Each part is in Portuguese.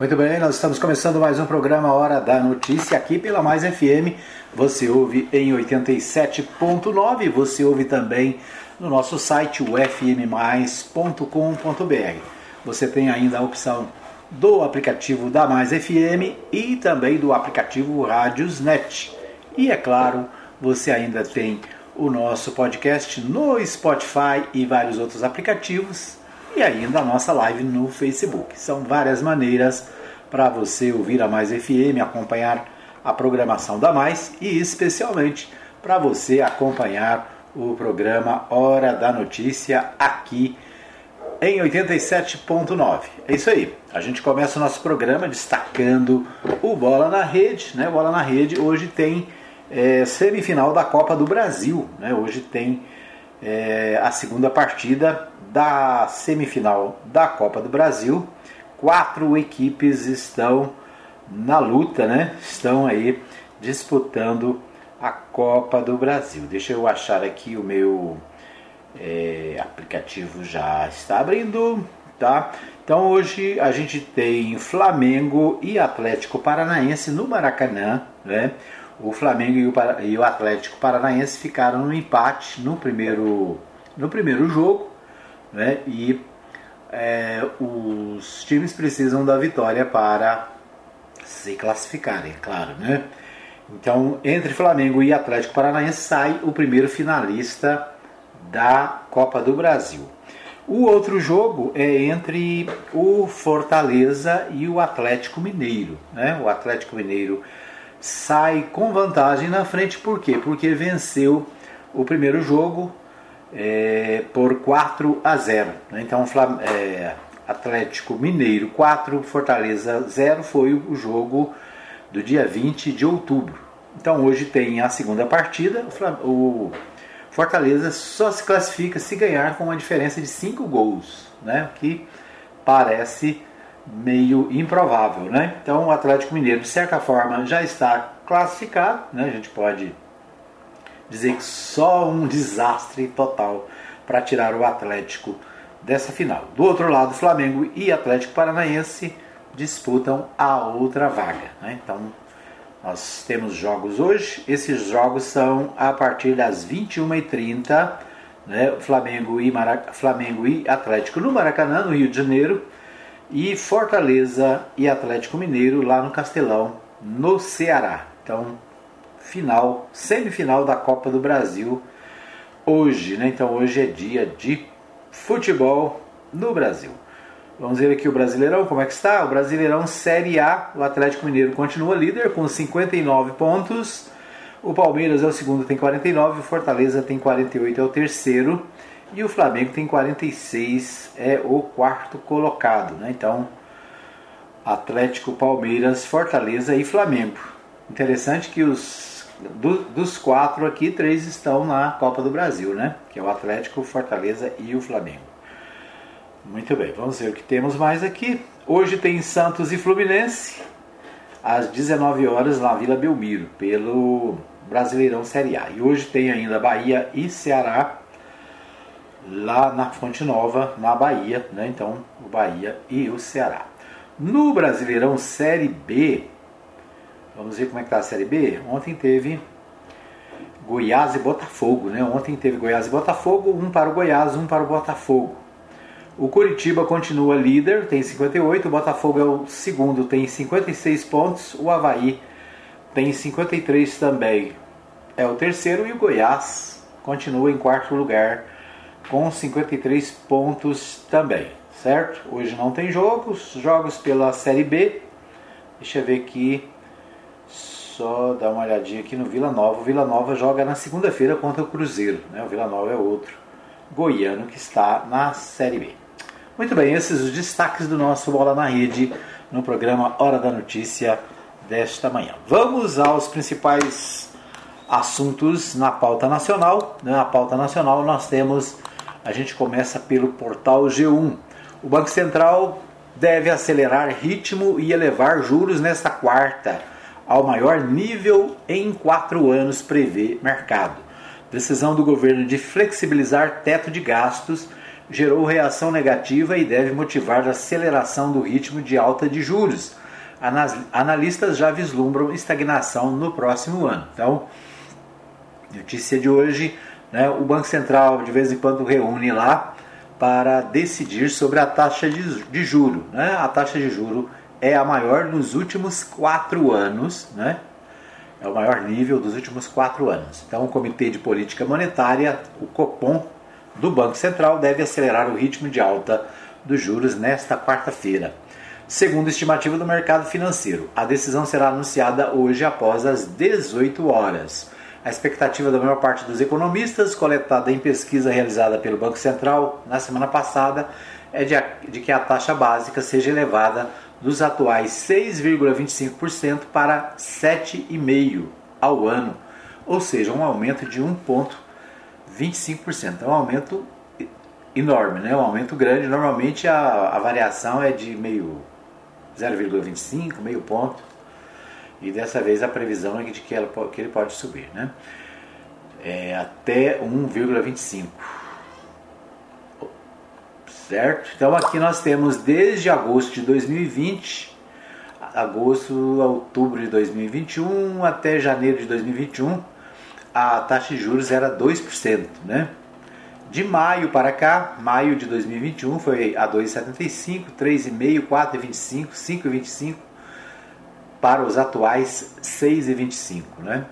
Muito bem, nós estamos começando mais um programa Hora da Notícia aqui pela Mais FM. Você ouve em 87.9, você ouve também no nosso site ufmmais.com.br. Você tem ainda a opção do aplicativo da Mais FM e também do aplicativo Rádios.net. E é claro, você ainda tem o nosso podcast no Spotify e vários outros aplicativos e ainda a nossa live no Facebook. São várias maneiras para você ouvir a Mais FM, acompanhar a programação da Mais e especialmente para você acompanhar o programa Hora da Notícia aqui em 87.9. É isso aí. A gente começa o nosso programa destacando o Bola na Rede, né? Bola na Rede hoje tem é, semifinal da Copa do Brasil, né? Hoje tem é, a segunda partida da semifinal da Copa do Brasil. Quatro equipes estão na luta, né? Estão aí disputando a Copa do Brasil. Deixa eu achar aqui o meu é, aplicativo já está abrindo, tá? Então hoje a gente tem Flamengo e Atlético Paranaense no Maracanã, né? O Flamengo e o, e o Atlético Paranaense ficaram no empate no primeiro, no primeiro jogo, né? E é, os times precisam da vitória para se classificarem, claro, né? Então, entre Flamengo e Atlético Paranaense sai o primeiro finalista da Copa do Brasil. O outro jogo é entre o Fortaleza e o Atlético Mineiro. Né? O Atlético Mineiro sai com vantagem na frente, por quê? Porque venceu o primeiro jogo é, por 4 a 0. Né? Então, é, Atlético Mineiro 4, Fortaleza 0 foi o jogo do dia 20 de outubro. Então, hoje tem a segunda partida. O Fortaleza só se classifica se ganhar com uma diferença de 5 gols, né? que parece meio improvável. Né? Então, o Atlético Mineiro, de certa forma, já está classificado. Né? A gente pode dizer que só um desastre total para tirar o Atlético dessa final. Do outro lado, Flamengo e Atlético Paranaense disputam a outra vaga. Né? Então, nós temos jogos hoje. Esses jogos são a partir das 21h30. Né? Flamengo, e Marac... Flamengo e Atlético no Maracanã, no Rio de Janeiro. E Fortaleza e Atlético Mineiro lá no Castelão, no Ceará. Então, final, semifinal da Copa do Brasil hoje, né? Então hoje é dia de futebol no Brasil. Vamos ver aqui o Brasileirão, como é que está? O Brasileirão Série A, o Atlético Mineiro continua líder com 59 pontos. O Palmeiras é o segundo, tem 49. O Fortaleza tem 48, é o terceiro. E o Flamengo tem 46, é o quarto colocado. Né? Então, Atlético, Palmeiras, Fortaleza e Flamengo. Interessante que os do, dos quatro aqui, três estão na Copa do Brasil, né? Que é o Atlético, Fortaleza e o Flamengo. Muito bem, vamos ver o que temos mais aqui. Hoje tem Santos e Fluminense, às 19 horas na Vila Belmiro, pelo Brasileirão Série A. E hoje tem ainda Bahia e Ceará, lá na Fonte Nova, na Bahia, né? Então, o Bahia e o Ceará. No Brasileirão Série B, Vamos ver como é que está a Série B. Ontem teve Goiás e Botafogo, né? Ontem teve Goiás e Botafogo, um para o Goiás, um para o Botafogo. O Curitiba continua líder, tem 58, o Botafogo é o segundo, tem 56 pontos, o Havaí tem 53 também, é o terceiro, e o Goiás continua em quarto lugar com 53 pontos também, certo? Hoje não tem jogos, jogos pela Série B, deixa eu ver aqui, só dar uma olhadinha aqui no Vila Nova. O Vila Nova joga na segunda-feira contra o Cruzeiro. Né? O Vila Nova é outro goiano que está na Série B. Muito bem, esses os destaques do nosso Bola na Rede no programa Hora da Notícia desta manhã. Vamos aos principais assuntos na pauta nacional. Na pauta nacional nós temos, a gente começa pelo portal G1. O Banco Central deve acelerar ritmo e elevar juros nesta quarta ao maior nível em quatro anos, prevê mercado. Decisão do governo de flexibilizar teto de gastos gerou reação negativa e deve motivar a aceleração do ritmo de alta de juros. Analistas já vislumbram estagnação no próximo ano. Então, notícia de hoje, né, o Banco Central de vez em quando reúne lá para decidir sobre a taxa de, de juro. Né? A taxa de juro é a maior nos últimos quatro anos, né? é o maior nível dos últimos quatro anos. Então, o Comitê de Política Monetária, o COPOM, do Banco Central, deve acelerar o ritmo de alta dos juros nesta quarta-feira. Segundo estimativa do mercado financeiro, a decisão será anunciada hoje após as 18 horas. A expectativa da maior parte dos economistas, coletada em pesquisa realizada pelo Banco Central na semana passada, é de, de que a taxa básica seja elevada dos atuais 6,25% para 7,5% ao ano, ou seja, um aumento de 1,25%. É um aumento enorme, né? um aumento grande. Normalmente a, a variação é de meio 0,25, meio ponto. E dessa vez a previsão é de que, ela, que ele pode subir, né? É até 1,25 certo? Então aqui nós temos desde agosto de 2020, agosto, outubro de 2021 até janeiro de 2021, a taxa de juros era 2%, né? De maio para cá, maio de 2021 foi a 2,75, 3,5, 4,25, 5,25 para os atuais 6,25, né?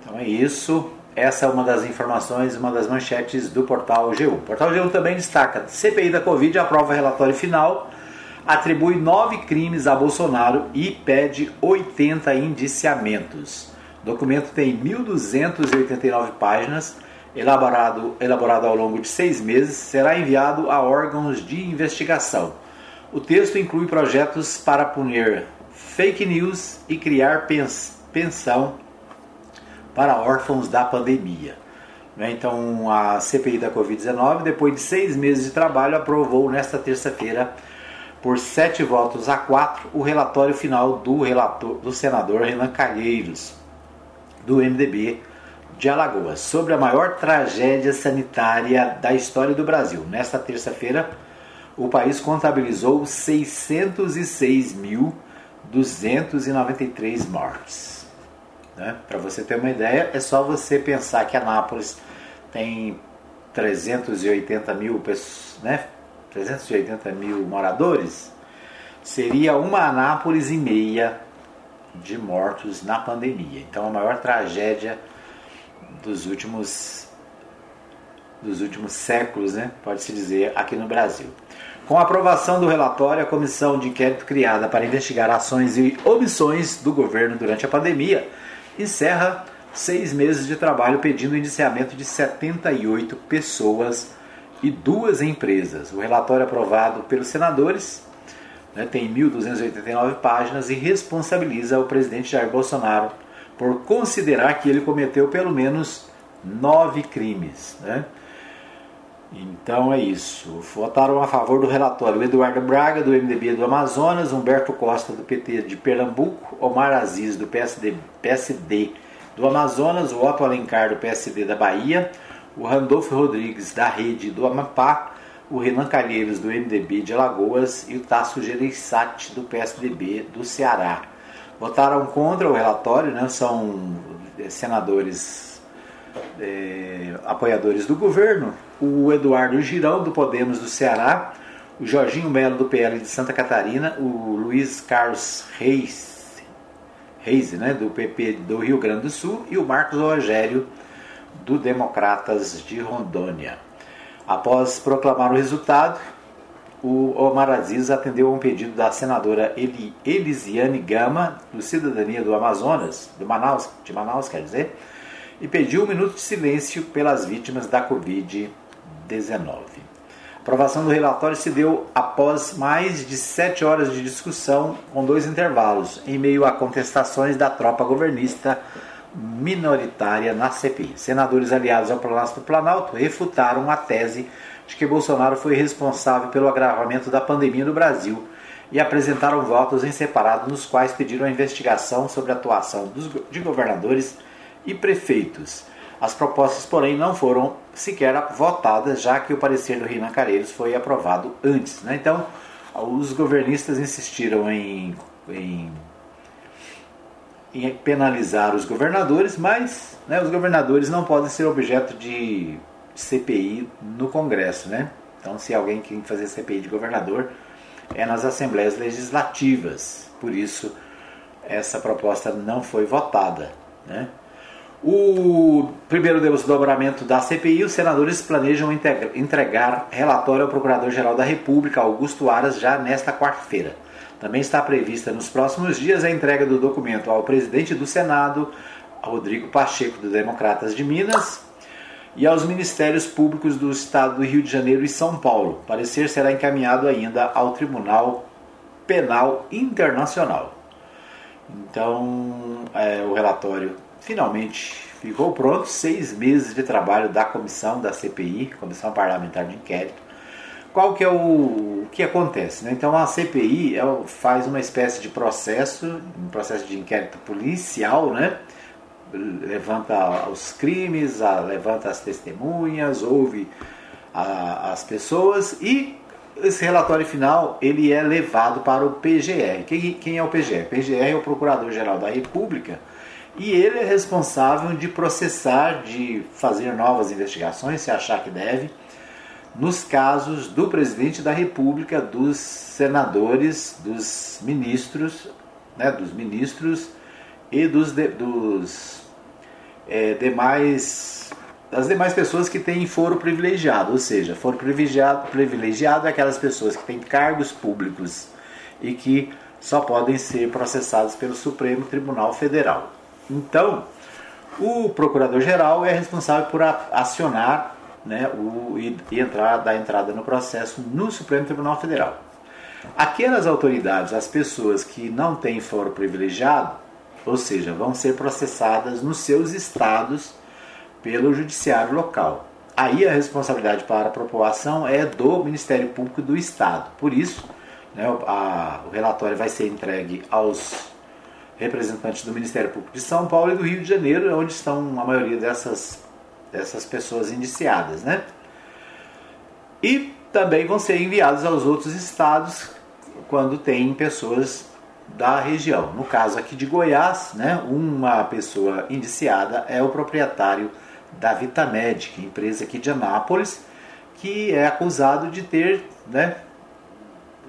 Então é isso. Essa é uma das informações, uma das manchetes do portal G1. O portal G1 também destaca: CPI da Covid aprova relatório final, atribui nove crimes a Bolsonaro e pede 80 indiciamentos. O documento tem 1.289 páginas, elaborado, elaborado ao longo de seis meses, será enviado a órgãos de investigação. O texto inclui projetos para punir fake news e criar pensão para órfãos da pandemia. Né? Então, a CPI da Covid-19, depois de seis meses de trabalho, aprovou nesta terça-feira, por sete votos a quatro, o relatório final do, relator, do senador Renan Calheiros, do MDB de Alagoas, sobre a maior tragédia sanitária da história do Brasil. Nesta terça-feira, o país contabilizou 606.293 mortes. Né? Para você ter uma ideia, é só você pensar que Anápolis tem 380 mil pessoas, né? 380 mil moradores, seria uma Anápolis e meia de mortos na pandemia. Então a maior tragédia dos últimos dos últimos séculos, né, pode-se dizer, aqui no Brasil. Com a aprovação do relatório, a comissão de inquérito criada para investigar ações e omissões do governo durante a pandemia encerra seis meses de trabalho pedindo o indiciamento de 78 pessoas e duas empresas. O relatório aprovado pelos senadores né, tem 1.289 páginas e responsabiliza o presidente Jair Bolsonaro por considerar que ele cometeu pelo menos nove crimes. Né? Então é isso. Votaram a favor do relatório Eduardo Braga, do MDB do Amazonas, Humberto Costa, do PT de Pernambuco, Omar Aziz, do PSD, PSD do Amazonas, o Otto Alencar, do PSD da Bahia, o Randolfo Rodrigues, da Rede do Amapá, o Renan Calheiros, do MDB de Alagoas e o Tasso Gereissati, do PSDB do Ceará. Votaram contra o relatório, né? são eh, senadores é, apoiadores do governo, o Eduardo Girão, do Podemos do Ceará, o Jorginho Melo, do PL de Santa Catarina, o Luiz Carlos Reis, Reis né, do PP do Rio Grande do Sul, e o Marcos Rogério, do Democratas de Rondônia. Após proclamar o resultado, o Omar Aziz atendeu a um pedido da senadora Eli, Elisiane Gama, do Cidadania do Amazonas, do Manaus, de Manaus, quer dizer, e pediu um minuto de silêncio pelas vítimas da Covid-19. A aprovação do relatório se deu após mais de sete horas de discussão, com dois intervalos, em meio a contestações da tropa governista minoritária na CPI. Senadores aliados ao Palácio do Planalto refutaram a tese de que Bolsonaro foi responsável pelo agravamento da pandemia no Brasil e apresentaram votos em separado nos quais pediram a investigação sobre a atuação dos, de governadores e prefeitos. As propostas, porém, não foram sequer votadas, já que o parecer do Renan Calheiros foi aprovado antes. Né? Então, os governistas insistiram em, em, em penalizar os governadores, mas né, os governadores não podem ser objeto de CPI no Congresso. Né? Então, se alguém quer fazer CPI de governador, é nas assembleias legislativas. Por isso, essa proposta não foi votada. Né? O primeiro desdobramento da CPI, os senadores planejam entregar relatório ao Procurador-Geral da República, Augusto Aras, já nesta quarta-feira. Também está prevista nos próximos dias a entrega do documento ao presidente do Senado, Rodrigo Pacheco, do Democratas de Minas, e aos Ministérios Públicos do Estado do Rio de Janeiro e São Paulo. O parecer será encaminhado ainda ao Tribunal Penal Internacional. Então, é, o relatório finalmente ficou pronto seis meses de trabalho da comissão da CPI, Comissão Parlamentar de Inquérito. Qual que é o, o que acontece? Né? Então a CPI é faz uma espécie de processo, um processo de inquérito policial, né? levanta os crimes, levanta as testemunhas, ouve a, as pessoas e esse relatório final ele é levado para o PGR. Quem, quem é o PGR? O PGR é o Procurador-Geral da República e ele é responsável de processar, de fazer novas investigações, se achar que deve, nos casos do presidente da República, dos senadores, dos ministros, né, dos ministros e dos, de, dos é, demais das demais pessoas que têm foro privilegiado, ou seja, foro privilegiado, privilegiado é aquelas pessoas que têm cargos públicos e que só podem ser processados pelo Supremo Tribunal Federal. Então, o procurador-geral é responsável por acionar né, o, e, entrar, dar entrada no processo no Supremo Tribunal Federal. Aquelas autoridades, as pessoas que não têm foro privilegiado, ou seja, vão ser processadas nos seus estados pelo judiciário local. Aí a responsabilidade para a população é do Ministério Público do Estado. Por isso, né, a, o relatório vai ser entregue aos representantes do Ministério Público de São Paulo e do Rio de Janeiro, onde estão a maioria dessas, dessas pessoas indiciadas. Né? E também vão ser enviados aos outros estados quando tem pessoas da região. No caso aqui de Goiás, né, uma pessoa indiciada é o proprietário da Vitamed, é empresa aqui de Anápolis, que é acusado de ter né,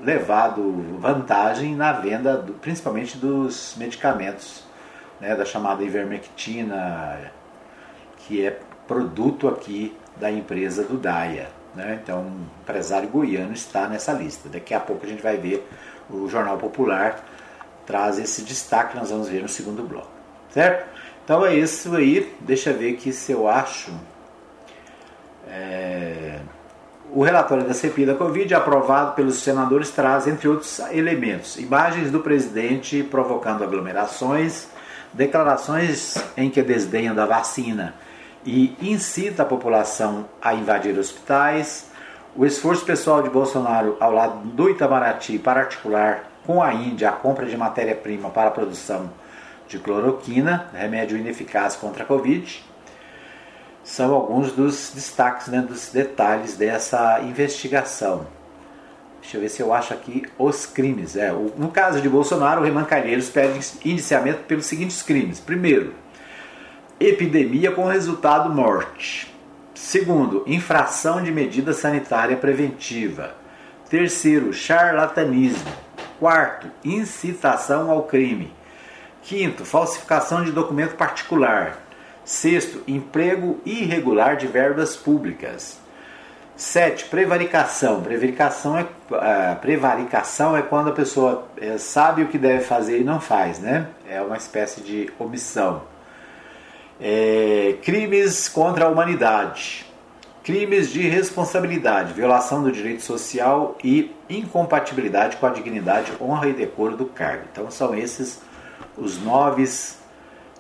levado vantagem na venda, do, principalmente dos medicamentos, né, da chamada ivermectina, que é produto aqui da empresa do Daia. Né? Então, um empresário goiano está nessa lista. Daqui a pouco a gente vai ver o Jornal Popular traz esse destaque, nós vamos ver no segundo bloco. Certo? Então é isso aí. Deixa eu ver aqui se eu acho. É o relatório da CPI da Covid, aprovado pelos senadores, traz, entre outros elementos, imagens do presidente provocando aglomerações, declarações em que desdenha da vacina e incita a população a invadir hospitais, o esforço pessoal de Bolsonaro ao lado do Itamaraty para articular com a Índia a compra de matéria-prima para a produção de cloroquina, remédio ineficaz contra a Covid, são alguns dos destaques, né, dos detalhes dessa investigação. Deixa eu ver se eu acho aqui os crimes. É, no caso de Bolsonaro, o Renan Calheiros pede indiciamento pelos seguintes crimes. Primeiro, epidemia com resultado morte. Segundo, infração de medida sanitária preventiva. Terceiro, charlatanismo. Quarto, incitação ao crime. Quinto, falsificação de documento particular. Sexto, emprego irregular de verbas públicas. Sete, prevaricação. Prevaricação é, uh, prevaricação é quando a pessoa é, sabe o que deve fazer e não faz, né? É uma espécie de omissão. É, crimes contra a humanidade. Crimes de responsabilidade, violação do direito social e incompatibilidade com a dignidade, honra e decoro do cargo. Então são esses os nove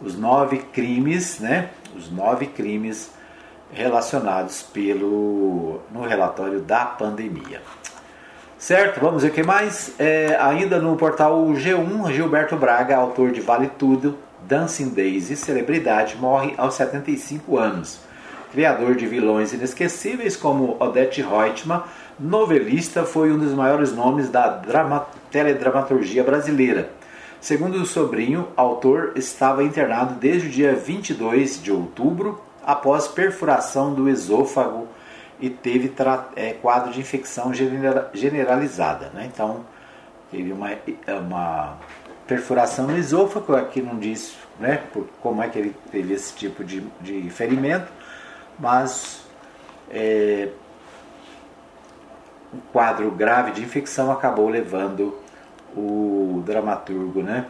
os nove crimes, né? Os nove crimes relacionados pelo no relatório da pandemia. Certo? Vamos ver o que mais. É, ainda no portal G1, Gilberto Braga, autor de Vale Tudo, Dancing Days e celebridade, morre aos 75 anos. Criador de vilões inesquecíveis como Odette Reutemann, novelista, foi um dos maiores nomes da drama, teledramaturgia brasileira. Segundo o sobrinho, autor estava internado desde o dia 22 de outubro após perfuração do esôfago e teve é, quadro de infecção generalizada. Né? Então, teve uma, uma perfuração no esôfago, aqui não diz né, por, como é que ele teve esse tipo de, de ferimento, mas é, um quadro grave de infecção acabou levando o dramaturgo né,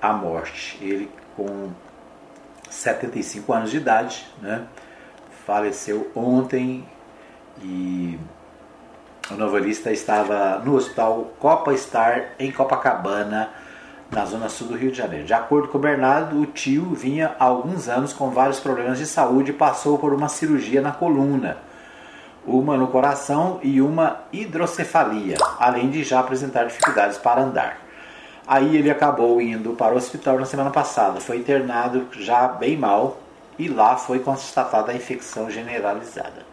à morte. Ele com 75 anos de idade, né, faleceu ontem e o novelista estava no hospital Copa Star em Copacabana, na zona sul do Rio de Janeiro. De acordo com o Bernardo, o tio vinha há alguns anos com vários problemas de saúde e passou por uma cirurgia na coluna, uma no coração e uma hidrocefalia, além de já apresentar dificuldades para andar. Aí ele acabou indo para o hospital na semana passada, foi internado já bem mal e lá foi constatada a infecção generalizada.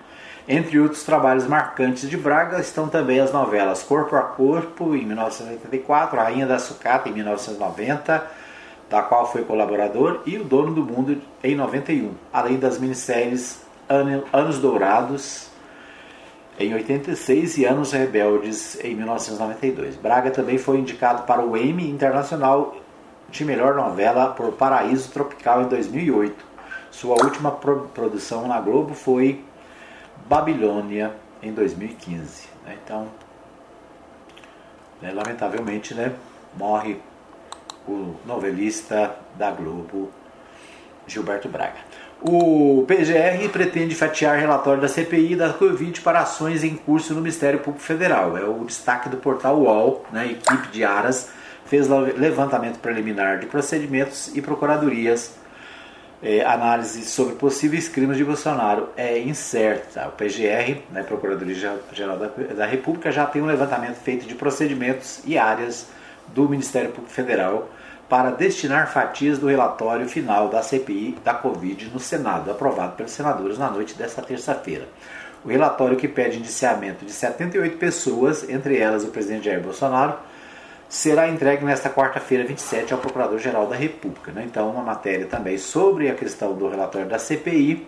Entre outros trabalhos marcantes de Braga estão também as novelas Corpo a Corpo, em 1984, A Rainha da Sucata, em 1990, da qual foi colaborador, e O Dono do Mundo, em 91, além das minisséries Anos Dourados, em 86 e Anos Rebeldes, em 1992. Braga também foi indicado para o Emmy Internacional de Melhor Novela por Paraíso Tropical, em 2008. Sua última produção na Globo foi Babilônia em 2015. Né? Então, né, lamentavelmente, né, morre o novelista da Globo, Gilberto Braga. O PGR pretende fatiar relatório da CPI da Covid para ações em curso no Ministério Público Federal. É o destaque do portal UOL, né? Equipe de Aras fez levantamento preliminar de procedimentos e procuradorias é, análise sobre possíveis crimes de Bolsonaro é incerta. O PGR, né, Procuradoria-Geral da, da República, já tem um levantamento feito de procedimentos e áreas do Ministério Público Federal para destinar fatias do relatório final da CPI da Covid no Senado, aprovado pelos senadores na noite desta terça-feira. O relatório que pede indiciamento de 78 pessoas, entre elas o presidente Jair Bolsonaro, será entregue nesta quarta-feira, 27, ao Procurador-Geral da República. Né? Então, uma matéria também sobre a questão do relatório da CPI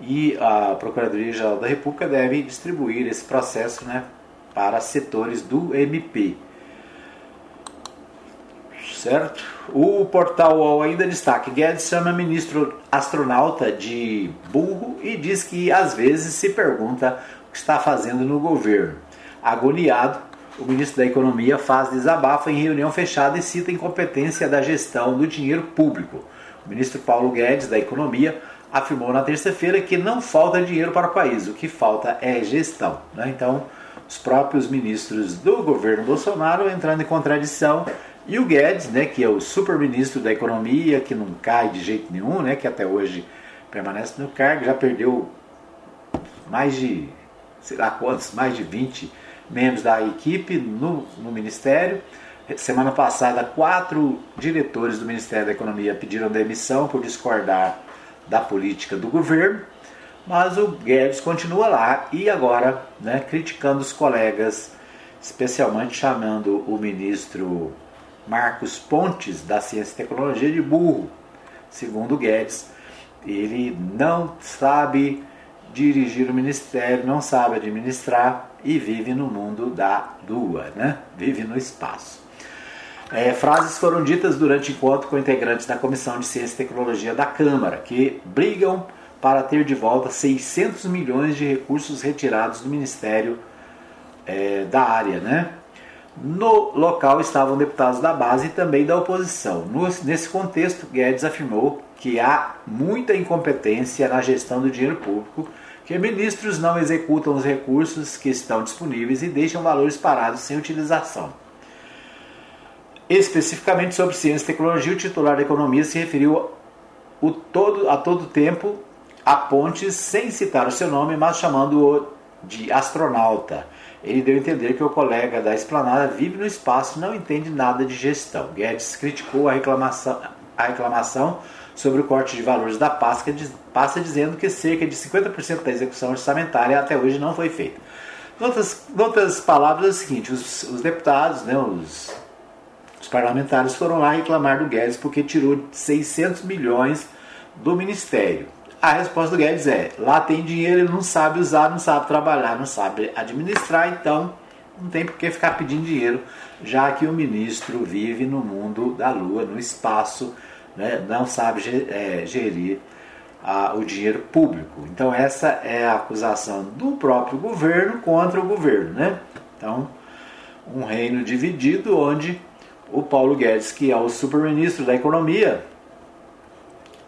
e a Procuradoria-Geral da República deve distribuir esse processo né, para setores do MP. Certo? O portal UOL ainda destaca: Guedes chama ministro astronauta de burro e diz que às vezes se pergunta o que está fazendo no governo. Agoniado, o ministro da Economia faz desabafo em reunião fechada e cita incompetência da gestão do dinheiro público. O ministro Paulo Guedes, da Economia, afirmou na terça-feira que não falta dinheiro para o país, o que falta é gestão. Né? Então, os próprios ministros do governo Bolsonaro entrando em contradição e o Guedes, né, que é o super-ministro da Economia, que não cai de jeito nenhum, né, que até hoje permanece no cargo, já perdeu mais de, sei lá quantos, mais de 20 membros da equipe no, no Ministério. Semana passada, quatro diretores do Ministério da Economia pediram demissão por discordar da política do governo, mas o Guedes continua lá e agora né, criticando os colegas, especialmente chamando o ministro Marcos Pontes, da Ciência e Tecnologia, de burro. Segundo Guedes, ele não sabe dirigir o ministério, não sabe administrar e vive no mundo da lua, né? vive no espaço. É, frases foram ditas durante encontro com integrantes da Comissão de Ciência e Tecnologia da Câmara, que brigam para ter de volta 600 milhões de recursos retirados do Ministério é, da área. Né? No local estavam deputados da base e também da oposição. nesse contexto, Guedes afirmou que há muita incompetência na gestão do dinheiro público que ministros não executam os recursos que estão disponíveis e deixam valores parados sem utilização. Especificamente sobre ciência e tecnologia, o titular da economia se referiu o todo, a todo tempo a Pontes sem citar o seu nome, mas chamando-o de astronauta. Ele deu a entender que o colega da esplanada vive no espaço e não entende nada de gestão. Guedes criticou a reclamação, a reclamação sobre o corte de valores da pasta dizendo que cerca de 50% da execução orçamentária até hoje não foi feita. Em outras, em outras palavras, é o seguinte: os, os deputados, né, os, os parlamentares foram lá reclamar do Guedes porque tirou 600 milhões do ministério. A resposta do Guedes é: lá tem dinheiro, ele não sabe usar, não sabe trabalhar, não sabe administrar, então não tem por que ficar pedindo dinheiro, já que o ministro vive no mundo da lua, no espaço, né, não sabe é, gerir a, o dinheiro público. Então essa é a acusação do próprio governo contra o governo. Né? Então, um reino dividido onde o Paulo Guedes, que é o super-ministro da economia,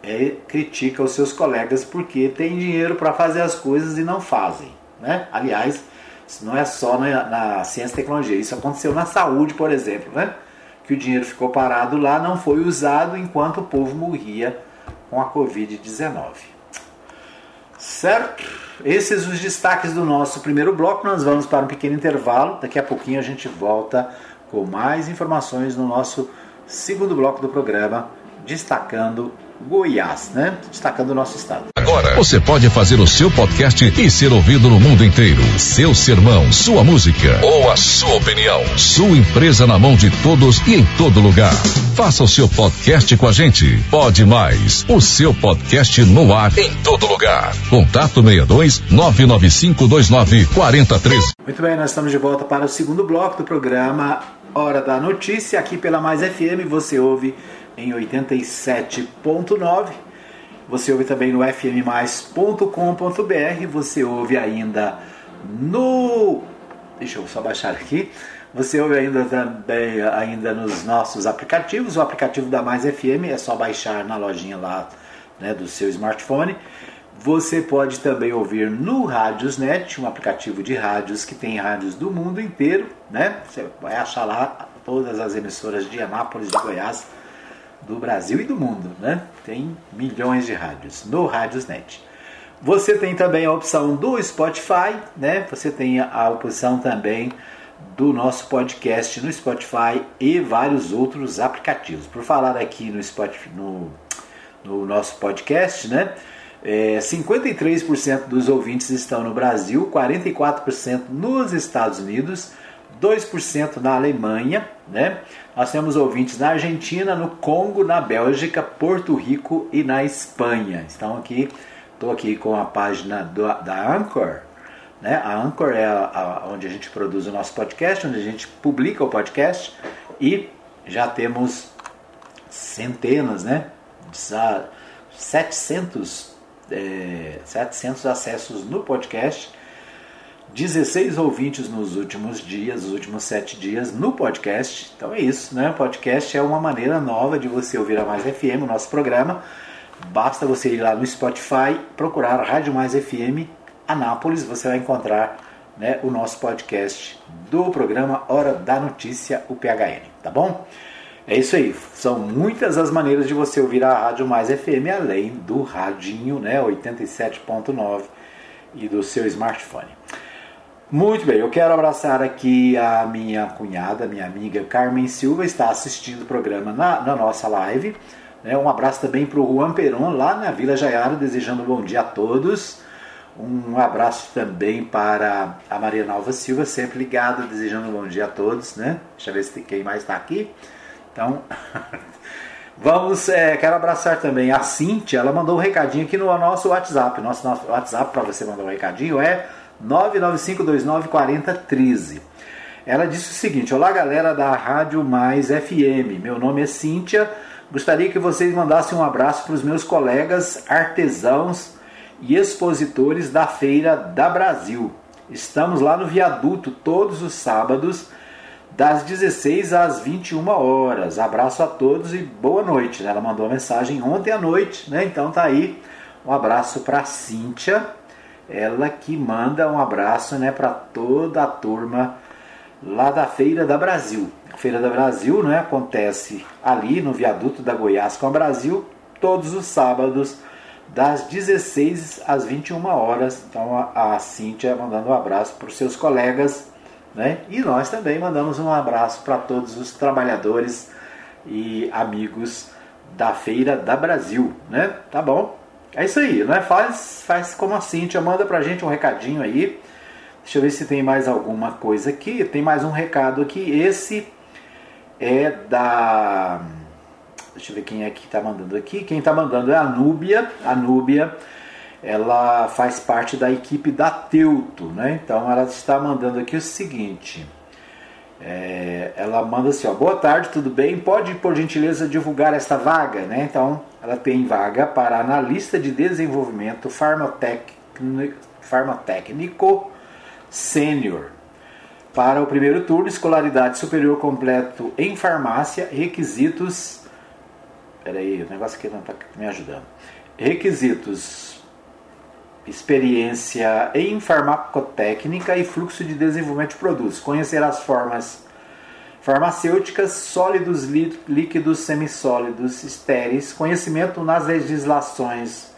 é, critica os seus colegas porque tem dinheiro para fazer as coisas e não fazem. Né? Aliás, isso não é só na, na, ciência e tecnologia, isso aconteceu na saúde, por exemplo, né? que o dinheiro ficou parado lá, não foi usado enquanto o povo morria com a Covid-19. Certo? Esses os destaques do nosso primeiro bloco. Nós vamos para um pequeno intervalo. Daqui a pouquinho a gente volta com mais informações no nosso segundo bloco do programa, destacando Goiás, né? Destacando o nosso estado. Agora, você pode fazer o seu podcast e ser ouvido no mundo inteiro. Seu sermão, sua música ou a sua opinião. Sua empresa na mão de todos e em todo lugar. Faça o seu podcast com a gente. Pode mais. O seu podcast no ar em todo lugar. Contato 62 99529 43. Muito bem, nós estamos de volta para o segundo bloco do programa Hora da Notícia. Aqui pela Mais FM você ouve em 87.9. Você ouve também no fmmais.com.br. Você ouve ainda no. Deixa eu só baixar aqui. Você ouve ainda também ainda nos nossos aplicativos. O aplicativo da Mais FM é só baixar na lojinha lá né, do seu smartphone. Você pode também ouvir no Radiosnet, um aplicativo de rádios que tem rádios do mundo inteiro. Né? Você vai achar lá todas as emissoras de Anápolis, de Goiás, do Brasil e do mundo, né? Tem milhões de rádios no Rádiosnet. Você tem também a opção do Spotify, né? Você tem a opção também do nosso podcast no Spotify e vários outros aplicativos. Por falar aqui no Spotify, no, no nosso podcast, né? É, 53% dos ouvintes estão no Brasil, 44% nos Estados Unidos, 2% na Alemanha, né? Nós temos ouvintes na Argentina, no Congo, na Bélgica, Porto Rico e na Espanha. Estão aqui, estou aqui com a página do, da Anchor. Né? A Anchor é a, a, onde a gente produz o nosso podcast, onde a gente publica o podcast e já temos centenas, né? 700, é, 700 acessos no podcast 16 ouvintes nos últimos dias, os últimos sete dias no podcast. Então é isso, né? O podcast é uma maneira nova de você ouvir a Mais FM, o nosso programa. Basta você ir lá no Spotify, procurar Rádio Mais FM Anápolis, você vai encontrar né, o nosso podcast do programa Hora da Notícia, o PHN, tá bom? É isso aí, são muitas as maneiras de você ouvir a Rádio Mais FM, além do radinho, né, 87.9 e do seu smartphone. Muito bem, eu quero abraçar aqui a minha cunhada, minha amiga Carmen Silva, está assistindo o programa na, na nossa live. Né? Um abraço também para o Juan Peron, lá na Vila Jaiara, desejando um bom dia a todos. Um abraço também para a Maria Nalva Silva, sempre ligada, desejando um bom dia a todos. Né? Deixa eu ver se quem mais está aqui. Então, vamos. É, quero abraçar também a Cintia, ela mandou um recadinho aqui no nosso WhatsApp. Nosso, nosso WhatsApp para você mandar um recadinho é 995294013. Ela disse o seguinte: Olá, galera da Rádio Mais FM. Meu nome é Cíntia. Gostaria que vocês mandassem um abraço para os meus colegas artesãos e expositores da Feira da Brasil. Estamos lá no viaduto todos os sábados, das 16 às 21 horas. Abraço a todos e boa noite. Ela mandou uma mensagem ontem à noite, né? Então tá aí. Um abraço para Cíntia ela que manda um abraço né, para toda a turma lá da Feira da Brasil. Feira da Brasil né, acontece ali no viaduto da Goiás com a Brasil, todos os sábados, das 16 às 21 horas. Então a, a Cíntia mandando um abraço para os seus colegas. Né? E nós também mandamos um abraço para todos os trabalhadores e amigos da Feira da Brasil, né? Tá bom. É isso aí, né? Faz, faz como a Cintia, manda pra gente um recadinho aí. Deixa eu ver se tem mais alguma coisa aqui. Tem mais um recado aqui. Esse é da. Deixa eu ver quem é que está mandando aqui. Quem está mandando é a Núbia. A Núbia, ela faz parte da equipe da Teuto, né? Então ela está mandando aqui o seguinte. É, ela manda assim, ó, boa tarde, tudo bem? Pode, por gentileza, divulgar esta vaga, né? Então, ela tem vaga para analista de desenvolvimento farmatécnico, sênior. Para o primeiro turno, escolaridade superior completo em farmácia, requisitos. Peraí, o negócio aqui não está me ajudando. Requisitos: experiência em farmacotécnica e fluxo de desenvolvimento de produtos. Conhecer as formas farmacêuticas, sólidos, líquidos, semissólidos, estéreis. Conhecimento nas legislações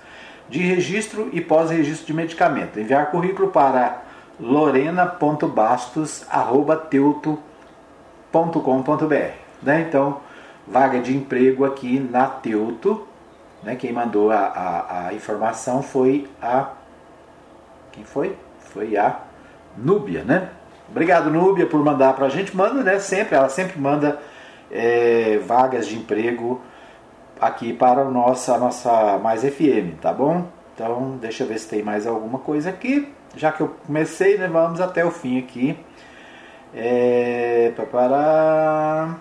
de registro e pós-registro de medicamento. Enviar currículo para lorena.bastos.teuto.com.br. Né? Então, vaga de emprego aqui na Teuto. Né? Quem mandou a, a, a informação foi a. Quem foi? Foi a Núbia, né? Obrigado, Núbia, por mandar para a gente. Manda, né? Sempre, ela sempre manda é, vagas de emprego aqui para o nossa, a nossa Mais FM, tá bom? Então, deixa eu ver se tem mais alguma coisa aqui já que eu comecei, né, vamos até o fim aqui. É, para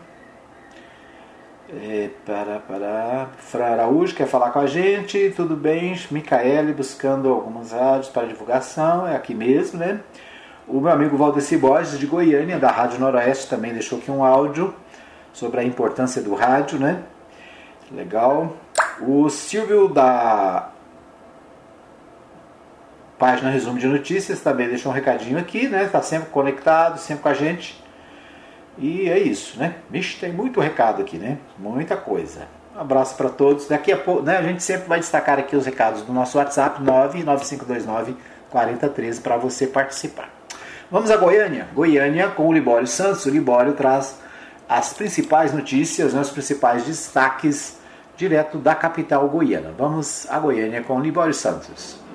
é, para para Fran Araújo quer falar com a gente, tudo bem? Micaele buscando algumas rádios para divulgação, é aqui mesmo, né? O meu amigo Valdeci Borges de Goiânia, da Rádio Noroeste, também deixou aqui um áudio sobre a importância do rádio, né? Legal. O Silvio da Página Resumo de Notícias também deixou um recadinho aqui, né? Está sempre conectado, sempre com a gente. E é isso, né? Vixe, tem muito recado aqui, né? Muita coisa. Um abraço para todos. Daqui a pouco, né, a gente sempre vai destacar aqui os recados do nosso WhatsApp 99529 4013 para você participar. Vamos a Goiânia. Goiânia com o Libório Santos. O Libório traz as principais notícias, né, os principais destaques direto da capital goiana. Vamos a Goiânia com o Libório Santos.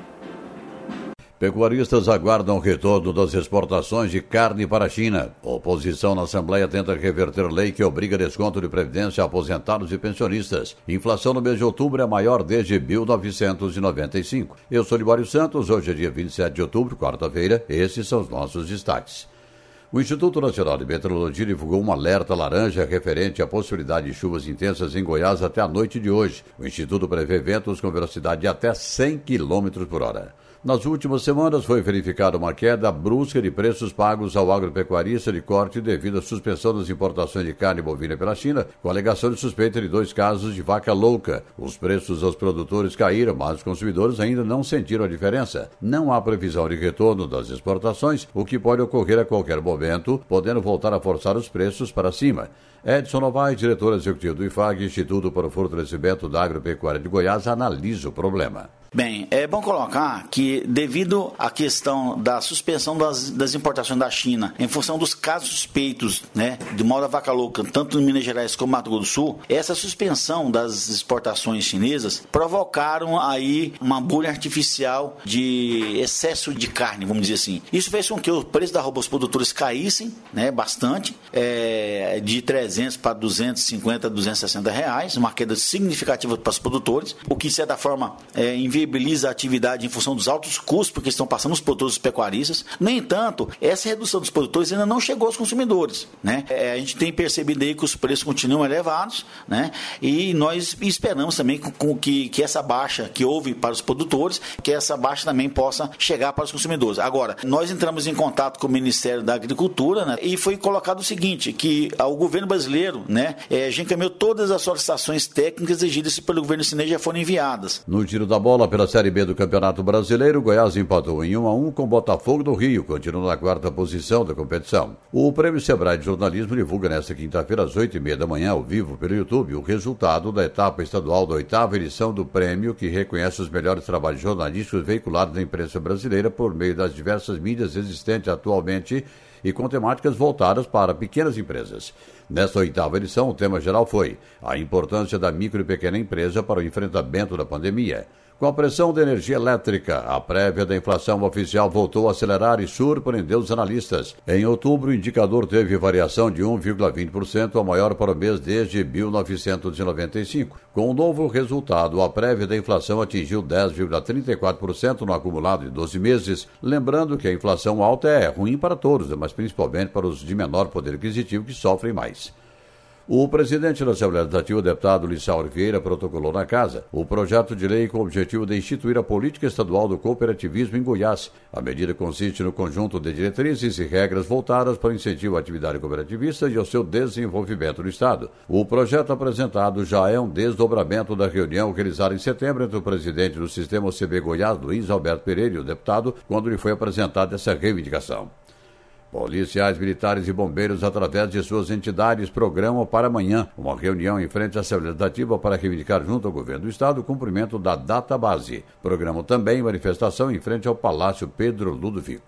Pecuaristas aguardam o retorno das exportações de carne para a China. Oposição na Assembleia tenta reverter lei que obriga desconto de previdência a aposentados e pensionistas. Inflação no mês de outubro é maior desde 1995. Eu sou Libório Santos, hoje é dia 27 de outubro, quarta-feira. Esses são os nossos destaques. O Instituto Nacional de Meteorologia divulgou um alerta laranja referente à possibilidade de chuvas intensas em Goiás até a noite de hoje. O Instituto prevê ventos com velocidade de até 100 km por hora. Nas últimas semanas foi verificada uma queda brusca de preços pagos ao agropecuarista de corte devido à suspensão das importações de carne bovina pela China, com alegação de suspeita de dois casos de vaca louca. Os preços aos produtores caíram, mas os consumidores ainda não sentiram a diferença. Não há previsão de retorno das exportações, o que pode ocorrer a qualquer momento, podendo voltar a forçar os preços para cima. Edson Novaes, diretor executivo do IFAG, Instituto para o Fortalecimento da Agropecuária de Goiás, analisa o problema. Bem, é bom colocar que, devido à questão da suspensão das, das, importações da China, em função dos casos suspeitos né, de mal da vaca louca, tanto em Minas Gerais como no Mato Grosso do Sul, essa suspensão das exportações chinesas provocaram aí uma bolha artificial de excesso de carne, vamos dizer assim. Isso fez com que o preço da roupa dos produtores caíssem né, bastante, é, de 300 para 250, 260 reais, uma queda significativa para os produtores, o que, de certa forma, é, inviabiliza a atividade em função dos altos custos porque estão passando os produtores pecuaristas. No entanto, essa redução dos produtores ainda não chegou aos consumidores. Né? É, a gente tem percebido aí que os preços continuam elevados né? e nós esperamos também com, que, que essa baixa que houve para os produtores, que essa baixa também possa chegar para os consumidores. Agora, nós entramos em contato com o Ministério da Agricultura né? e foi colocado o seguinte, que o governo brasileiro né, é, já encaminhou todas as solicitações técnicas exigidas pelo governo chinês já foram enviadas. No tiro da bola, pela Série B do Campeonato Brasileiro, Goiás empatou em 1 a 1 com Botafogo do Rio, continuando na quarta posição da competição. O Prêmio Sebrae de Jornalismo divulga nesta quinta-feira às 8h30 da manhã, ao vivo pelo YouTube, o resultado da etapa estadual da oitava edição do prêmio, que reconhece os melhores trabalhos jornalísticos veiculados na imprensa brasileira por meio das diversas mídias existentes atualmente e com temáticas voltadas para pequenas empresas. Nesta oitava edição, o tema geral foi a importância da micro e pequena empresa para o enfrentamento da pandemia. Com a pressão da energia elétrica, a prévia da inflação oficial voltou a acelerar e surpreendeu os analistas. Em outubro, o indicador teve variação de 1,20%, a maior para o mês desde 1995. Com o novo resultado, a prévia da inflação atingiu 10,34% no acumulado de 12 meses. Lembrando que a inflação alta é ruim para todos, mas principalmente para os de menor poder aquisitivo que sofrem mais. O presidente da Assembleia Legislativa, o deputado Lissau Vieira, protocolou na casa o projeto de lei com o objetivo de instituir a política estadual do cooperativismo em Goiás. A medida consiste no conjunto de diretrizes e regras voltadas para o incentivo à atividade cooperativista e ao seu desenvolvimento no Estado. O projeto apresentado já é um desdobramento da reunião realizada em setembro entre o presidente do sistema OCB Goiás, Luiz Alberto Pereira, e o deputado, quando lhe foi apresentada essa reivindicação. Policiais militares e bombeiros, através de suas entidades, programam para amanhã uma reunião em frente à Assembleia Legislativa para reivindicar junto ao governo do Estado o cumprimento da data base. Programam também manifestação em frente ao Palácio Pedro Ludovico.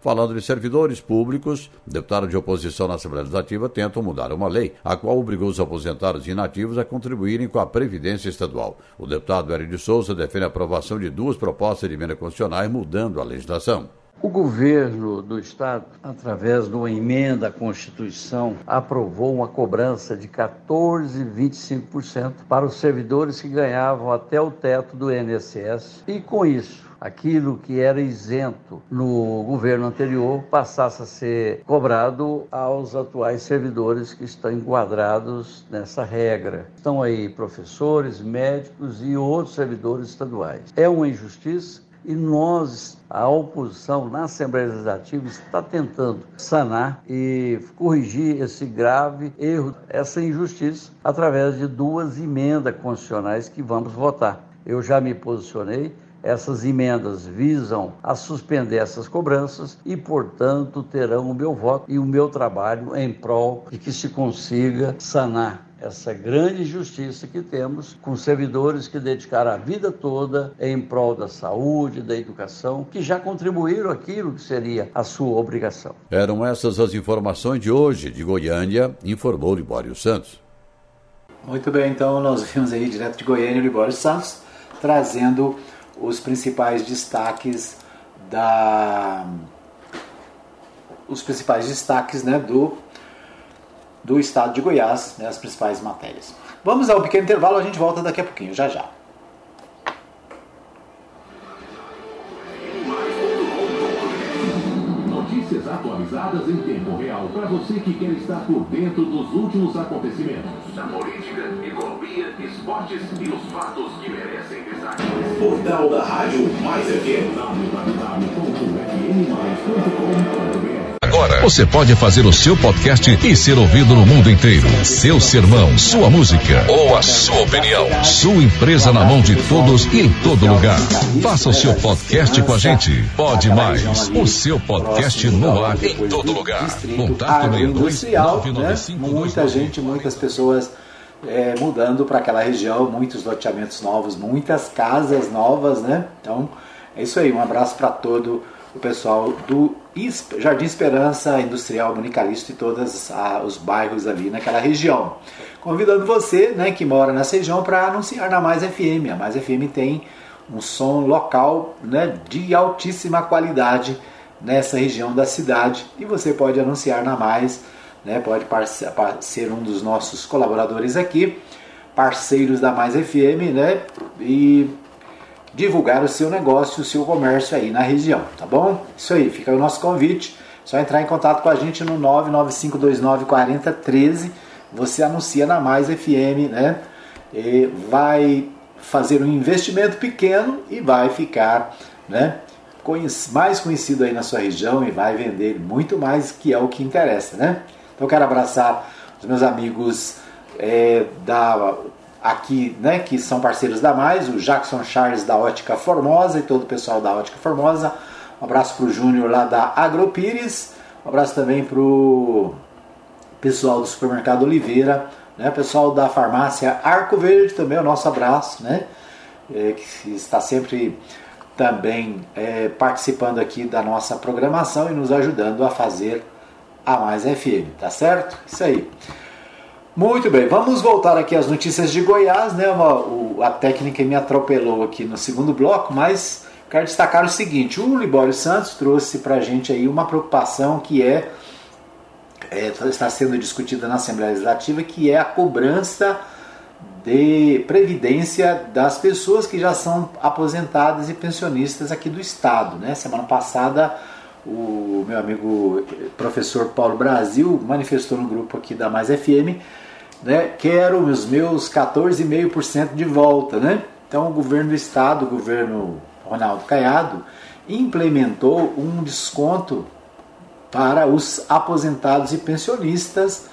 Falando de servidores públicos, deputados de oposição na Assembleia Legislativa tentam mudar uma lei, a qual obrigou os aposentados e inativos a contribuírem com a Previdência Estadual. O deputado Hélio de Souza defende a aprovação de duas propostas de emenda constitucionais mudando a legislação. O governo do Estado, através de uma emenda à Constituição, aprovou uma cobrança de 14,25% para os servidores que ganhavam até o teto do INSS e, com isso, aquilo que era isento no governo anterior passasse a ser cobrado aos atuais servidores que estão enquadrados nessa regra. Estão aí professores, médicos e outros servidores estaduais. É uma injustiça e nós, a oposição na Assembleia Legislativa, está tentando sanar e corrigir esse grave erro, essa injustiça, através de duas emendas constitucionais que vamos votar. Eu já me posicionei essas emendas visam a suspender essas cobranças e, portanto, terão o meu voto e o meu trabalho em prol de que se consiga sanar essa grande injustiça que temos com servidores que dedicaram a vida toda em prol da saúde, da educação, que já contribuíram aquilo que seria a sua obrigação. Eram essas as informações de hoje de Goiânia, informou Libório Santos. Muito bem, então nós vimos aí direto de Goiânia o Libório Santos trazendo os principais destaques da os principais destaques né, do do estado de Goiás, né, as principais matérias. Vamos ao pequeno intervalo, a gente volta daqui a pouquinho, já já. Notícias atualizadas em tempo real para você que quer estar por dentro dos últimos acontecimentos. Da política, economia, esportes e os fatos que merecem destaque. Portal da Rádio Mais FM. www.fmmais.com.br Agora você pode fazer o seu podcast e ser ouvido no mundo inteiro. Seu sermão, sua música ou a sua opinião. Sua empresa na mão de todos e em todo lugar. Faça o seu podcast com a gente. Pode mais. O seu podcast no ar em todo lugar. Contato 62 995 né? Muita gente, muitas pessoas é, mudando para aquela região, muitos loteamentos novos, muitas casas novas, né? Então é isso aí. Um abraço para todo o pessoal do Jardim Esperança Industrial Municalista e todos os bairros ali naquela região. Convidando você né, que mora nessa região para anunciar na Mais FM. A Mais FM tem um som local né, de altíssima qualidade nessa região da cidade e você pode anunciar na Mais, né, pode ser um dos nossos colaboradores aqui, parceiros da Mais FM, né, e divulgar o seu negócio, o seu comércio aí na região, tá bom? Isso aí, fica o nosso convite. Só entrar em contato com a gente no 995294013. Você anuncia na Mais FM, né? E vai fazer um investimento pequeno e vai ficar, né? Mais conhecido aí na sua região e vai vender muito mais, que é o que interessa, né? Então quero abraçar os meus amigos é, da aqui, né, que são parceiros da Mais, o Jackson Charles da Ótica Formosa e todo o pessoal da Ótica Formosa. Um abraço para o Júnior lá da Agropires. Um abraço também para o pessoal do Supermercado Oliveira, né, pessoal da farmácia Arco Verde também, o nosso abraço, né, é, que está sempre também é, participando aqui da nossa programação e nos ajudando a fazer a Mais FM, tá certo? Isso aí. Muito bem, vamos voltar aqui às notícias de Goiás, né? Uma, a técnica me atropelou aqui no segundo bloco, mas quero destacar o seguinte: o Libório Santos trouxe para a gente aí uma preocupação que é, é, está sendo discutida na Assembleia Legislativa, que é a cobrança de previdência das pessoas que já são aposentadas e pensionistas aqui do Estado. Né? Semana passada, o meu amigo professor Paulo Brasil manifestou no grupo aqui da Mais FM né, quero os meus 14,5% de volta. Né? Então o governo do estado, o governo Ronaldo Caiado, implementou um desconto para os aposentados e pensionistas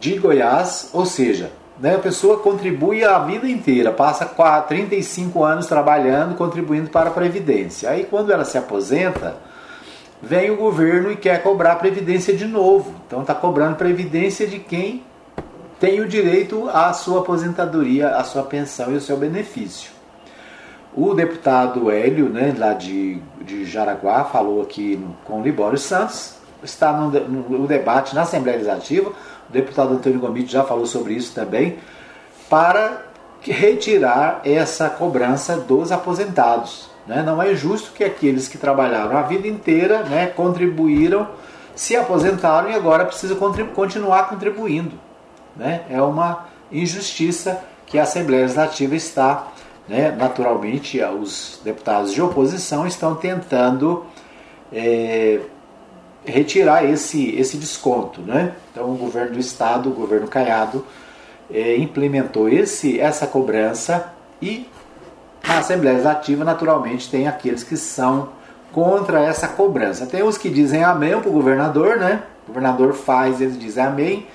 de Goiás, ou seja, né, a pessoa contribui a vida inteira, passa 4, 35 anos trabalhando, contribuindo para a Previdência. Aí quando ela se aposenta, vem o governo e quer cobrar Previdência de novo. Então está cobrando Previdência de quem tem o direito à sua aposentadoria, à sua pensão e ao seu benefício. O deputado Hélio, né, lá de, de Jaraguá, falou aqui no, com o Libório Santos, está no, no, debate na Assembleia Legislativa, o deputado Antônio Gomito já falou sobre isso também, para retirar essa cobrança dos aposentados. Né? Não é justo que aqueles que trabalharam a vida inteira, né, contribuíram, se aposentaram e agora precisam continuar contribuindo. Né? É uma injustiça que a Assembleia Legislativa está, né, naturalmente, os deputados de oposição estão tentando é, retirar esse, esse desconto. Né? Então, o governo do Estado, o governo Caiado, é, implementou esse, essa cobrança e na Assembleia Legislativa, naturalmente, tem aqueles que são contra essa cobrança. Tem os que dizem amém para o governador, né? O governador faz, eles dizem amém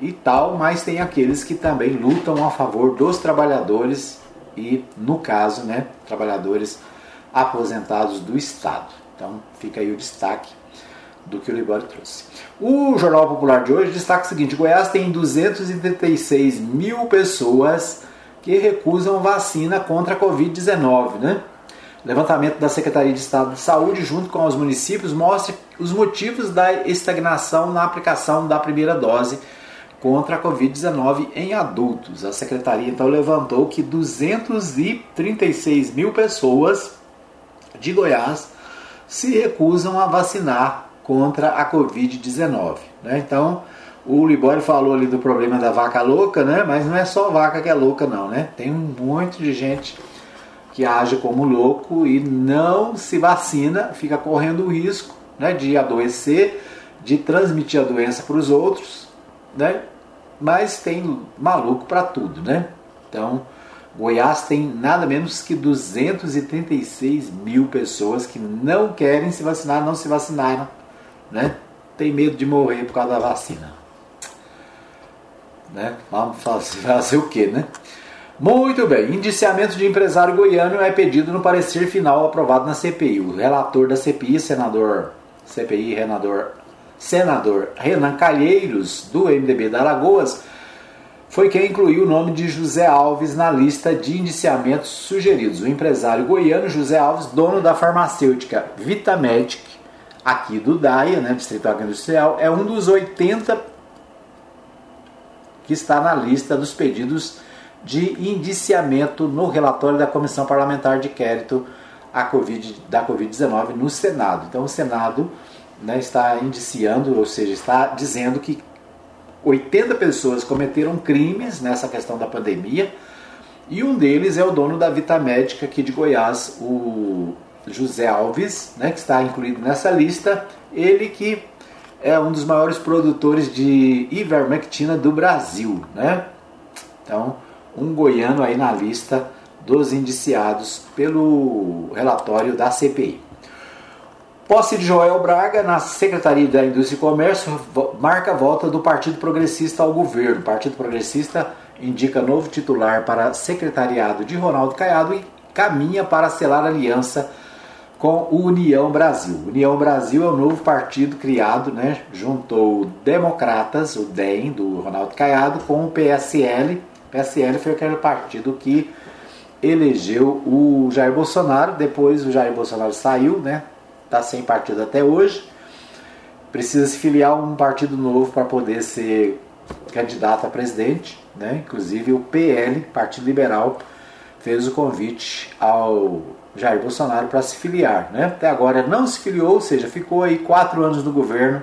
e tal, mas tem aqueles que também lutam a favor dos trabalhadores e, no caso, né, trabalhadores aposentados do Estado. Então fica aí o destaque do que o Libório trouxe. O Jornal Popular de hoje destaca o seguinte: Goiás tem 236 mil pessoas que recusam vacina contra a Covid-19, né? Levantamento da Secretaria de Estado de Saúde, junto com os municípios, mostra os motivos da estagnação na aplicação da primeira dose contra a Covid-19 em adultos. A secretaria então levantou que 236 mil pessoas de Goiás se recusam a vacinar contra a Covid-19. Né? Então, o Libório falou ali do problema da vaca louca, né? mas não é só vaca que é louca, não. Né? Tem um monte de gente que age como louco e não se vacina, fica correndo o risco né, de adoecer, de transmitir a doença para os outros né? Mas tem maluco para tudo, né? Então, Goiás tem nada menos que 236 mil pessoas que não querem se vacinar, não se vacinaram, né? Tem medo de morrer por causa da vacina. Né? Vamos fazer, fazer o que, né? Muito bem, indiciamento de empresário goiano é pedido no parecer final aprovado na CPI. O relator da CPI, senador CPI, senador senador Renan Calheiros, do MDB da Alagoas, foi quem incluiu o nome de José Alves na lista de indiciamentos sugeridos. O empresário goiano José Alves, dono da farmacêutica Vitamedic, aqui do DAIA, né, Distrito Agroindustrial, é um dos 80 que está na lista dos pedidos de indiciamento no relatório da Comissão Parlamentar de Inquérito a COVID, da Covid-19 no Senado. Então, o Senado né, está indiciando, ou seja, está dizendo que 80 pessoas cometeram crimes nessa questão da pandemia e um deles é o dono da Vitamédica aqui de Goiás, o José Alves, né, que está incluído nessa lista. Ele que é um dos maiores produtores de ivermectina do Brasil, né? Então, um goiano aí na lista dos indiciados pelo relatório da CPI. Posse de Joel Braga na Secretaria da Indústria e Comércio marca a volta do Partido Progressista ao governo. O Partido Progressista indica novo titular para secretariado de Ronaldo Caiado e caminha para selar aliança com o União Brasil. União Brasil é o novo partido criado, né? Juntou Democratas, o DEM, do Ronaldo Caiado, com o PSL. O PSL foi aquele partido que elegeu o Jair Bolsonaro. Depois o Jair Bolsonaro saiu, né? Está sem partido até hoje. precisa se filiar a um partido novo para poder ser candidato a presidente, né? Inclusive o PL, Partido Liberal, fez o convite ao Jair Bolsonaro para se filiar, né? Até agora não se filiou, ou seja, ficou aí quatro anos no governo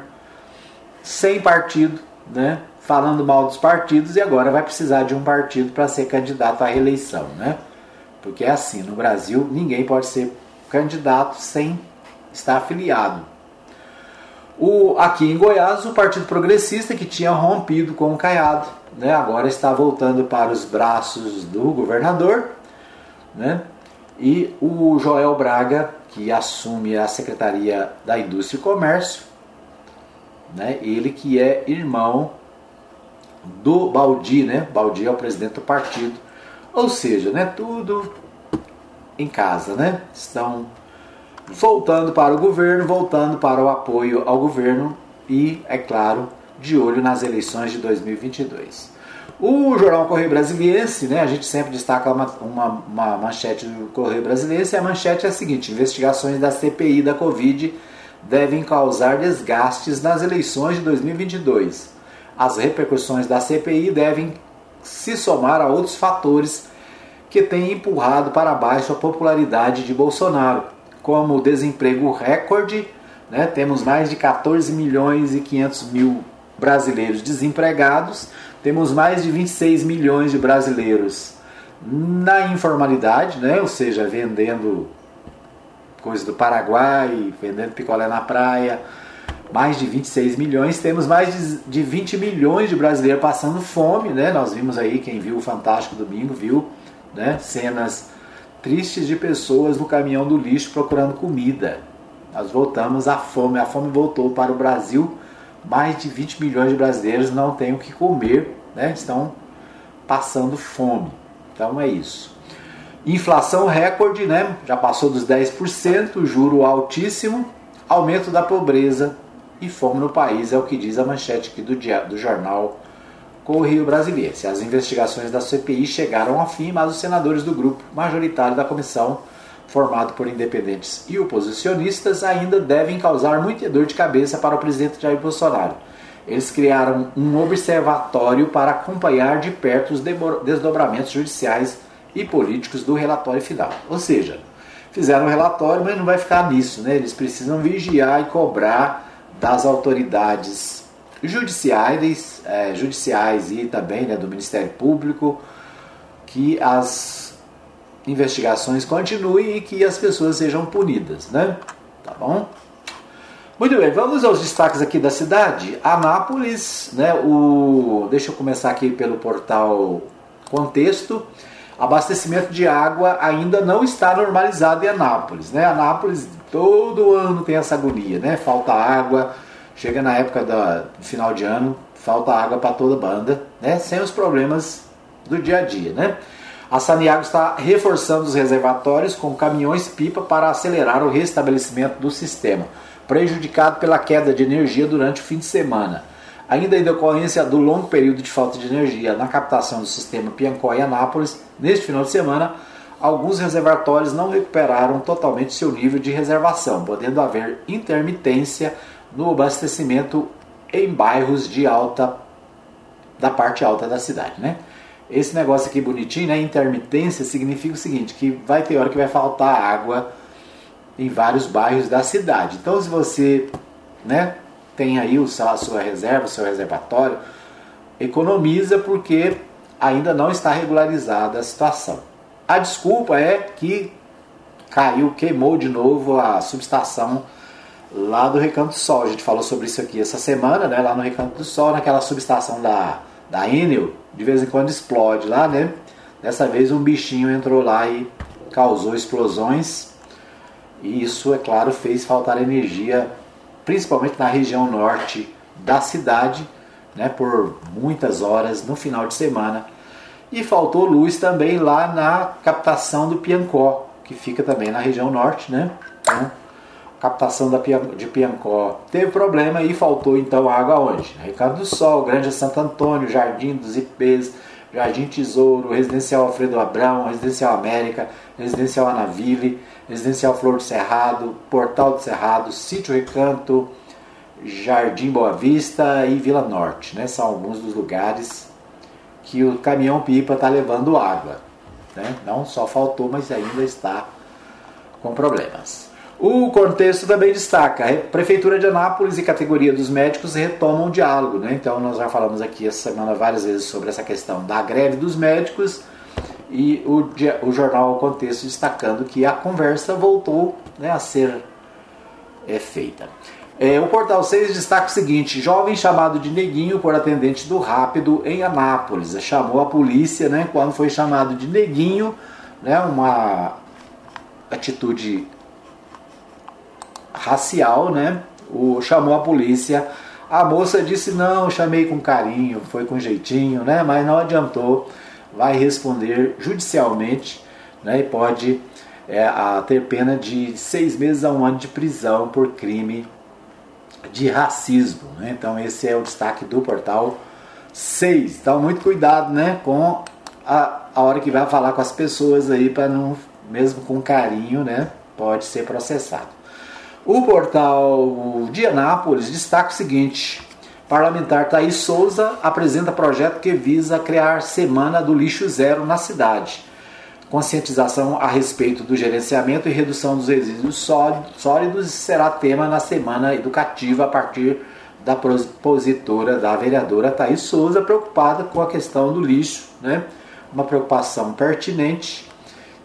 sem partido, né? Falando mal dos partidos e agora vai precisar de um partido para ser candidato à reeleição, né? Porque é assim, no Brasil ninguém pode ser candidato sem estar afiliado. O, aqui em Goiás, o Partido Progressista, que tinha rompido com o Caiado, né, agora está voltando para os braços do governador. Né, e o Joel Braga, que assume a Secretaria da Indústria e Comércio, né, ele que é irmão do Baldi, né? Baldi é o presidente do partido. Ou seja, né, tudo em casa, né? Estão voltando para o governo, voltando para o apoio ao governo e, é claro, de olho nas eleições de 2022. O jornal Correio Brasiliense, né, a gente sempre destaca uma, uma, uma manchete do Correio Brasiliense, e a manchete é a seguinte: investigações da CPI da Covid devem causar desgastes nas eleições de 2022. As repercussões da CPI devem se somar a outros fatores que têm empurrado para baixo a popularidade de Bolsonaro, como desemprego recorde, né? temos mais de 14 milhões e 500 mil brasileiros desempregados, temos mais de 26 milhões de brasileiros na informalidade, né? ou seja, vendendo coisa do Paraguai, vendendo picolé na praia, mais de 26 milhões, temos mais de 20 milhões de brasileiros passando fome, né? Nós vimos aí, quem viu o Fantástico Domingo, viu né? cenas tristes de pessoas no caminhão do lixo procurando comida. Nós voltamos à fome, a fome voltou para o Brasil. Mais de 20 milhões de brasileiros não têm o que comer, né? estão passando fome. Então é isso. Inflação recorde, né? já passou dos 10%, juro altíssimo, aumento da pobreza e fome no país, é o que diz a manchete aqui do, dia, do jornal com o Rio Brasiliense. As investigações da CPI chegaram ao fim, mas os senadores do grupo majoritário da comissão, formado por independentes e oposicionistas, ainda devem causar muita dor de cabeça para o presidente Jair Bolsonaro. Eles criaram um observatório para acompanhar de perto os desdobramentos judiciais e políticos do relatório final. Ou seja, fizeram um relatório, mas não vai ficar nisso, né? Eles precisam vigiar e cobrar das autoridades judiciais, é, judiciais e também né, do Ministério Público, que as investigações continuem e que as pessoas sejam punidas, né? Tá bom? Muito bem, vamos aos destaques aqui da cidade. Anápolis, né? O, deixa eu começar aqui pelo portal Contexto. Abastecimento de água ainda não está normalizado em Anápolis, né? Anápolis todo ano tem essa agonia, né? Falta água, Chega na época do final de ano, falta água para toda banda, né? Sem os problemas do dia a dia, né? A Saniago está reforçando os reservatórios com caminhões-pipa para acelerar o restabelecimento do sistema, prejudicado pela queda de energia durante o fim de semana. Ainda em decorrência do longo período de falta de energia na captação do sistema Piancó e Anápolis, neste final de semana, alguns reservatórios não recuperaram totalmente seu nível de reservação, podendo haver intermitência no abastecimento em bairros de alta da parte alta da cidade, né? Esse negócio aqui bonitinho, né? Intermitência significa o seguinte, que vai ter hora que vai faltar água em vários bairros da cidade. Então, se você, né, tem aí o, a sua reserva, o seu reservatório, economiza porque ainda não está regularizada a situação. A desculpa é que caiu, queimou de novo a subestação lá do Recanto do Sol. A gente falou sobre isso aqui essa semana, né? Lá no Recanto do Sol, naquela subestação da, da Enel, de vez em quando explode lá, né? Dessa vez um bichinho entrou lá e causou explosões. E isso, é claro, fez faltar energia, principalmente na região norte da cidade, né? Por muitas horas no final de semana. E faltou luz também lá na captação do Piancó, que fica também na região norte, né? Captação da, de Piancó. Teve problema e faltou então água onde? Ricardo do Sol, Grande Santo Antônio, Jardim dos Ipês, Jardim Tesouro, Residencial Alfredo Abrão, Residencial América, Residencial Anaville, Residencial Flor do Cerrado, Portal do Cerrado, Sítio Recanto, Jardim Boa Vista e Vila Norte, né? São alguns dos lugares que o caminhão pipa está levando água, né? Não só faltou, mas ainda está com problemas. O contexto também destaca: a Prefeitura de Anápolis e categoria dos médicos retomam o diálogo. Né? Então, nós já falamos aqui essa semana várias vezes sobre essa questão da greve dos médicos e o, o jornal Contexto destacando que a conversa voltou né, a ser é, feita. É, o Portal 6 destaca o seguinte: jovem chamado de Neguinho por atendente do Rápido em Anápolis. Chamou a polícia né, quando foi chamado de Neguinho, né, uma atitude racial, né? O, chamou a polícia. A moça disse: Não, chamei com carinho, foi com jeitinho, né? Mas não adiantou. Vai responder judicialmente né? e pode é, a, ter pena de seis meses a um ano de prisão por crime de racismo. Né? Então, esse é o destaque do portal 6. Então, muito cuidado né? com a, a hora que vai falar com as pessoas aí, para não, mesmo com carinho, né? pode ser processado. O portal de Anápolis destaca o seguinte: parlamentar Thaís Souza apresenta projeto que visa criar Semana do Lixo Zero na cidade. Conscientização a respeito do gerenciamento e redução dos resíduos sólidos será tema na semana educativa a partir da propositora, da vereadora Thaís Souza, preocupada com a questão do lixo, né? Uma preocupação pertinente.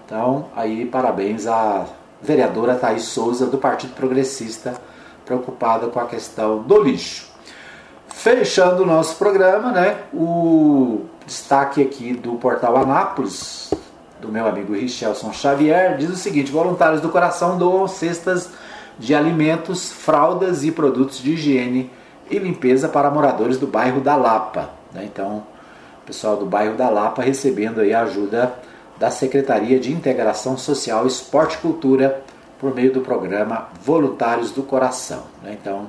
Então, aí parabéns à vereadora Thaís Souza, do Partido Progressista, preocupada com a questão do lixo. Fechando o nosso programa, né, o destaque aqui do portal Anápolis, do meu amigo Richelson Xavier, diz o seguinte: voluntários do coração doam cestas de alimentos, fraldas e produtos de higiene e limpeza para moradores do bairro da Lapa. Né? Então, o pessoal do bairro da Lapa recebendo aí ajuda da Secretaria de Integração Social, Esporte e Cultura por meio do programa Voluntários do Coração. Né? Então,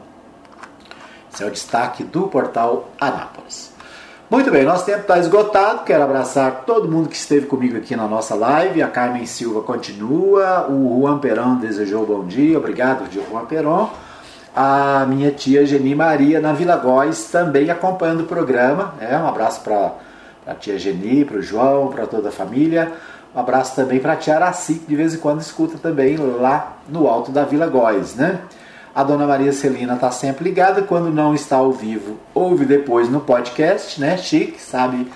esse é o destaque do portal Anápolis. Muito bem, nosso tempo está esgotado. Quero abraçar todo mundo que esteve comigo aqui na nossa live. A Carmen Silva continua. O Juan Peron desejou bom dia. Obrigado, Juan Peron. A minha tia Geni Maria na Vila Góis também acompanhando o programa. É, um abraço para a tia Geni, para o João, para toda a família. Um abraço também para a tia Araci, que de vez em quando escuta também lá no alto da Vila Góis, né? A dona Maria Celina está sempre ligada, quando não está ao vivo, ouve depois no podcast, né? Chique, sabe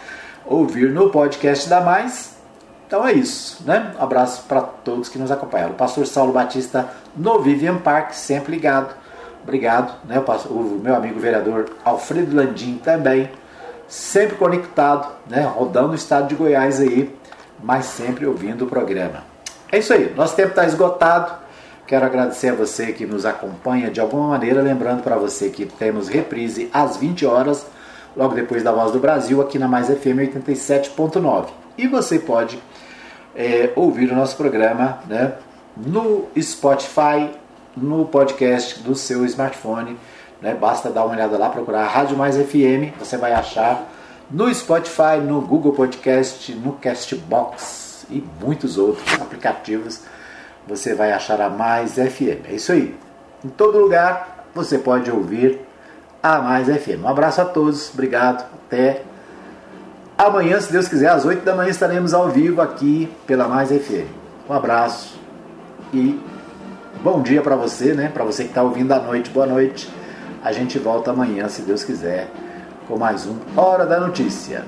ouvir no podcast da Mais. Então é isso, né? Um abraço para todos que nos acompanharam. O pastor Saulo Batista no Vivian Park, sempre ligado. Obrigado, né? O, meu amigo vereador Alfredo Landim também sempre conectado, né, rodando o estado de Goiás aí, mas sempre ouvindo o programa. É isso aí, nosso tempo está esgotado. Quero agradecer a você que nos acompanha de alguma maneira, lembrando para você que temos reprise às 20 horas, logo depois da Voz do Brasil, aqui na Mais FM 87.9. E você pode é, ouvir o nosso programa né, no Spotify, no podcast do seu smartphone né? Basta dar uma olhada lá, procurar Rádio Mais FM, você vai achar no Spotify, no Google Podcast, no Castbox e muitos outros aplicativos. Você vai achar a Mais FM. É isso aí. Em todo lugar você pode ouvir a Mais FM. Um abraço a todos, obrigado, até amanhã, se Deus quiser, às 8 da manhã estaremos ao vivo aqui pela Mais FM. Um abraço e bom dia para você, né? Para você que está ouvindo à noite, boa noite. A gente volta amanhã, se Deus quiser, com mais um Hora da Notícia.